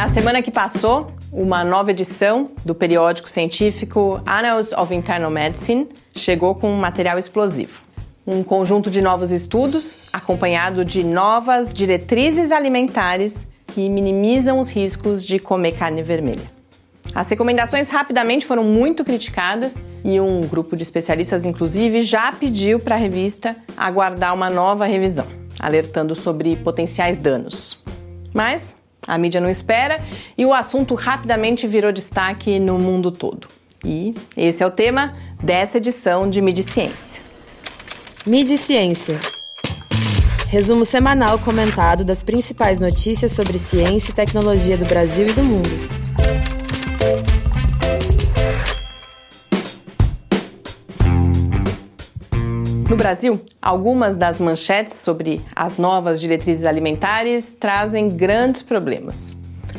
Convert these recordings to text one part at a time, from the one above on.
Na semana que passou, uma nova edição do periódico científico Annals of Internal Medicine chegou com um material explosivo. Um conjunto de novos estudos, acompanhado de novas diretrizes alimentares que minimizam os riscos de comer carne vermelha. As recomendações rapidamente foram muito criticadas e um grupo de especialistas, inclusive, já pediu para a revista aguardar uma nova revisão, alertando sobre potenciais danos. Mas a mídia não espera e o assunto rapidamente virou destaque no mundo todo. E esse é o tema dessa edição de Mídia Ciência. Mídia Ciência. Resumo semanal comentado das principais notícias sobre ciência e tecnologia do Brasil e do mundo. No Brasil, algumas das manchetes sobre as novas diretrizes alimentares trazem grandes problemas.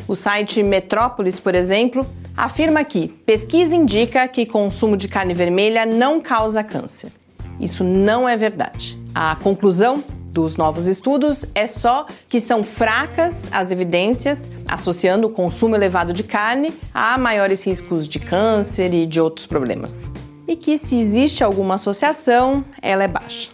O site Metrópolis, por exemplo, afirma que pesquisa indica que consumo de carne vermelha não causa câncer. Isso não é verdade. A conclusão dos novos estudos é só que são fracas as evidências associando o consumo elevado de carne a maiores riscos de câncer e de outros problemas e que, se existe alguma associação, ela é baixa.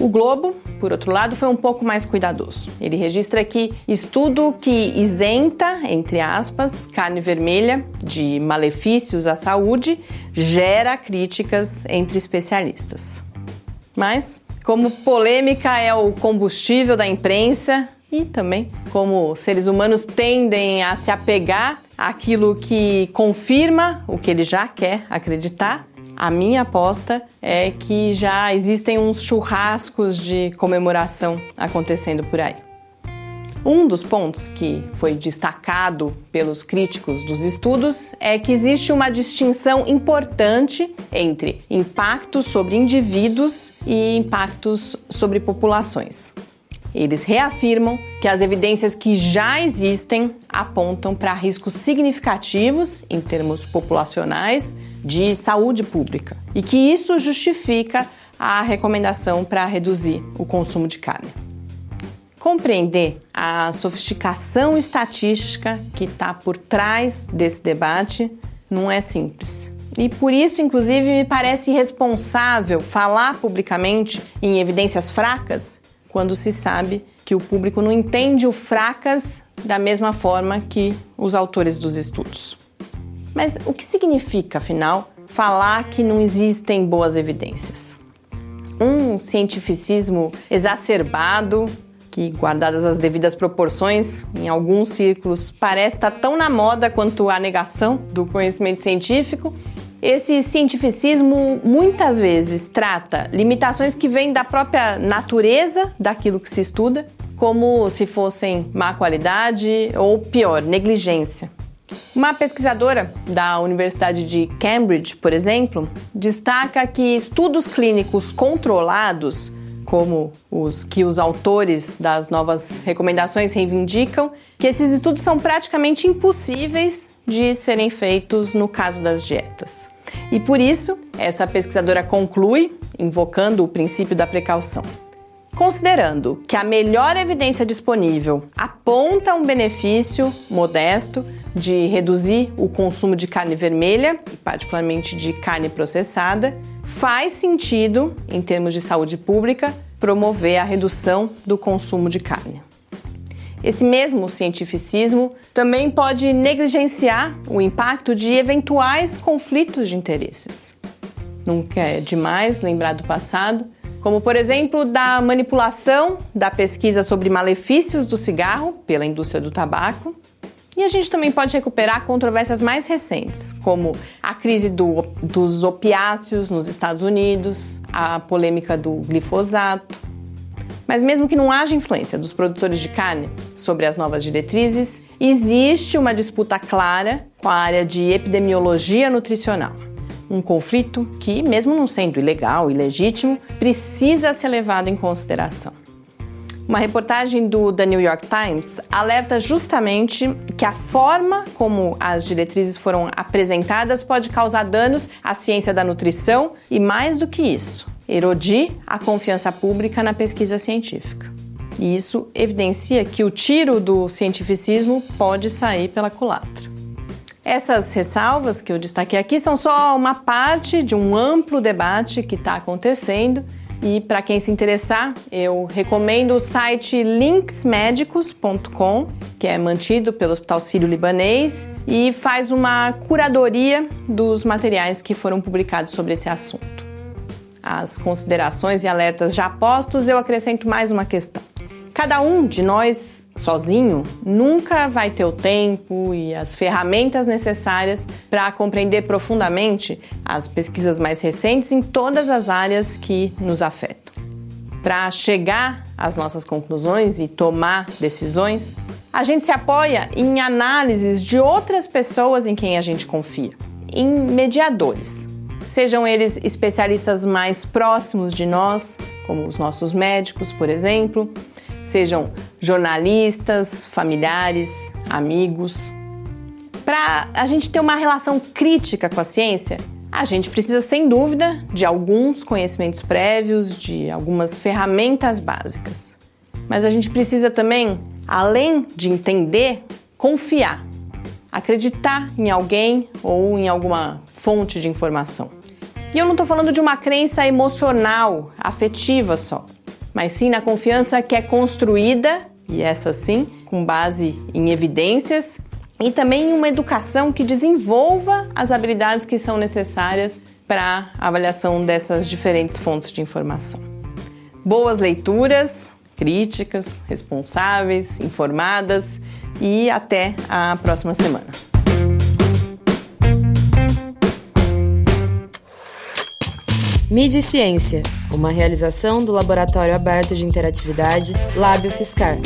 O Globo, por outro lado, foi um pouco mais cuidadoso. Ele registra que estudo que isenta, entre aspas, carne vermelha de malefícios à saúde gera críticas entre especialistas. Mas, como polêmica é o combustível da imprensa e também como seres humanos tendem a se apegar àquilo que confirma o que ele já quer acreditar, a minha aposta é que já existem uns churrascos de comemoração acontecendo por aí. Um dos pontos que foi destacado pelos críticos dos estudos é que existe uma distinção importante entre impactos sobre indivíduos e impactos sobre populações. Eles reafirmam que as evidências que já existem apontam para riscos significativos em termos populacionais de saúde pública e que isso justifica a recomendação para reduzir o consumo de carne. Compreender a sofisticação estatística que está por trás desse debate não é simples. E por isso, inclusive, me parece irresponsável falar publicamente em evidências fracas quando se sabe que o público não entende o fracas da mesma forma que os autores dos estudos. Mas o que significa, afinal, falar que não existem boas evidências? Um cientificismo exacerbado, que, guardadas as devidas proporções, em alguns círculos, parece estar tão na moda quanto a negação do conhecimento científico. Esse cientificismo muitas vezes trata limitações que vêm da própria natureza daquilo que se estuda, como se fossem má qualidade ou pior, negligência. Uma pesquisadora da Universidade de Cambridge, por exemplo, destaca que estudos clínicos controlados, como os que os autores das novas recomendações reivindicam, que esses estudos são praticamente impossíveis de serem feitos no caso das dietas. E por isso, essa pesquisadora conclui, invocando o princípio da precaução. Considerando que a melhor evidência disponível aponta um benefício modesto de reduzir o consumo de carne vermelha, particularmente de carne processada, faz sentido, em termos de saúde pública, promover a redução do consumo de carne. Esse mesmo cientificismo também pode negligenciar o impacto de eventuais conflitos de interesses. Nunca é demais lembrar do passado, como por exemplo da manipulação da pesquisa sobre malefícios do cigarro pela indústria do tabaco e a gente também pode recuperar controvérsias mais recentes, como a crise do, dos opiáceos nos Estados Unidos, a polêmica do glifosato. Mas mesmo que não haja influência dos produtores de carne sobre as novas diretrizes, existe uma disputa clara com a área de epidemiologia nutricional. Um conflito que, mesmo não sendo ilegal e legítimo, precisa ser levado em consideração. Uma reportagem do The New York Times alerta justamente que a forma como as diretrizes foram apresentadas pode causar danos à ciência da nutrição e, mais do que isso, erodir a confiança pública na pesquisa científica. E isso evidencia que o tiro do cientificismo pode sair pela culatra. Essas ressalvas que eu destaquei aqui são só uma parte de um amplo debate que está acontecendo. E para quem se interessar, eu recomendo o site linksmedicos.com, que é mantido pelo Hospital Sírio-Libanês e faz uma curadoria dos materiais que foram publicados sobre esse assunto. As considerações e alertas já postos, eu acrescento mais uma questão. Cada um de nós sozinho nunca vai ter o tempo e as ferramentas necessárias para compreender profundamente as pesquisas mais recentes em todas as áreas que nos afetam. Para chegar às nossas conclusões e tomar decisões, a gente se apoia em análises de outras pessoas em quem a gente confia, em mediadores. Sejam eles especialistas mais próximos de nós, como os nossos médicos, por exemplo, sejam jornalistas, familiares, amigos. Para a gente ter uma relação crítica com a ciência, a gente precisa, sem dúvida, de alguns conhecimentos prévios, de algumas ferramentas básicas. Mas a gente precisa também, além de entender, confiar, acreditar em alguém ou em alguma fonte de informação. E eu não estou falando de uma crença emocional, afetiva só mas sim na confiança que é construída, e essa sim, com base em evidências, e também em uma educação que desenvolva as habilidades que são necessárias para a avaliação dessas diferentes fontes de informação. Boas leituras, críticas, responsáveis, informadas e até a próxima semana. Mídia e Ciência, uma realização do Laboratório Aberto de Interatividade Lábio Fiscar.